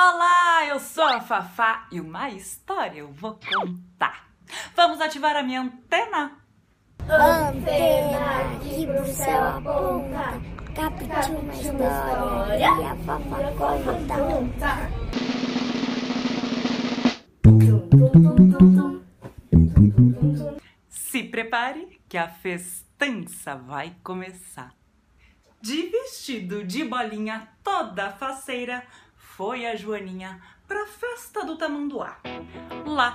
Olá, eu sou a Fafá e uma história eu vou contar. Vamos ativar a minha antena? Antena aqui pro céu aponta, capte uma história e a Fafá conta. Se prepare que a festança vai começar. De vestido de bolinha toda faceira, foi a Joaninha pra festa do Tamanduá. Lá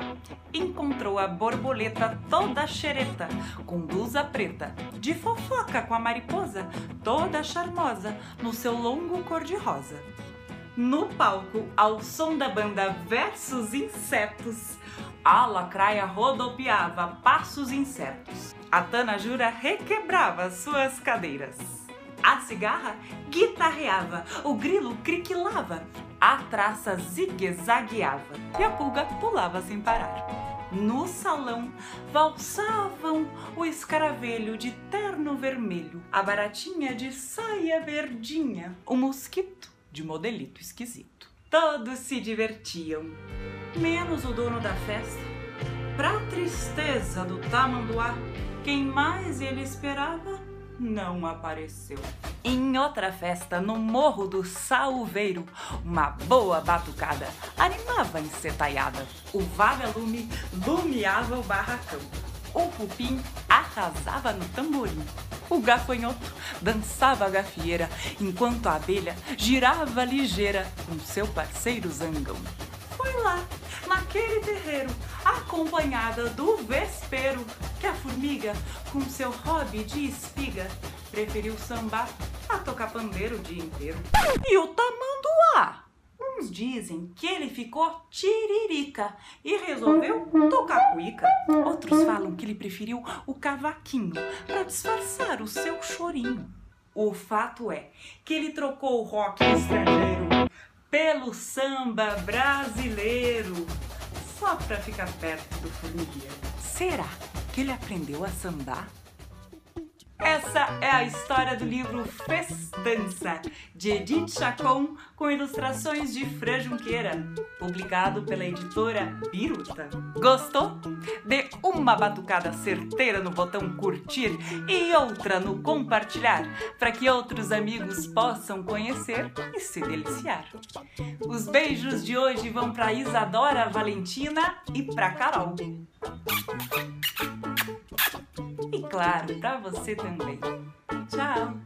encontrou a borboleta toda xereta, com blusa preta, de fofoca com a mariposa, toda charmosa, no seu longo cor-de-rosa. No palco, ao som da banda Versos Insetos, a lacraia rodopiava passos incertos. A Tana Jura requebrava suas cadeiras. A cigarra guitarreava, o grilo criquilava, a traça zigue-zagueava e a pulga pulava sem parar. No salão valsavam o escaravelho de terno vermelho, a baratinha de saia verdinha, o mosquito de modelito esquisito. Todos se divertiam, menos o dono da festa. Pra tristeza do tamanduá, quem mais ele esperava não apareceu. Em outra festa, no Morro do Salveiro, uma boa batucada animava a ensetaiada. O vagalume lumiava o barracão. O cupim arrasava no tamborim. O gafanhoto dançava a gafieira, enquanto a abelha girava ligeira com seu parceiro zangão. Foi lá, naquele terreiro, acompanhada do vespeiro, que a formiga, com seu hobby de espiga, preferiu sambar tocar pandeiro o dia inteiro. E o tamanduá? Uns dizem que ele ficou tiririca e resolveu tocar cuíca. Outros falam que ele preferiu o cavaquinho para disfarçar o seu chorinho. O fato é que ele trocou o rock estrangeiro pelo samba brasileiro só para ficar perto do formigueiro. Será que ele aprendeu a sambar? Essa é a história do livro Festança, de Edith Chacon, com ilustrações de Fran Junqueira, publicado pela editora Biruta. Gostou? Dê uma batucada certeira no botão curtir e outra no compartilhar, para que outros amigos possam conhecer e se deliciar. Os beijos de hoje vão para Isadora Valentina e para Carol claro, para você também. Tchau!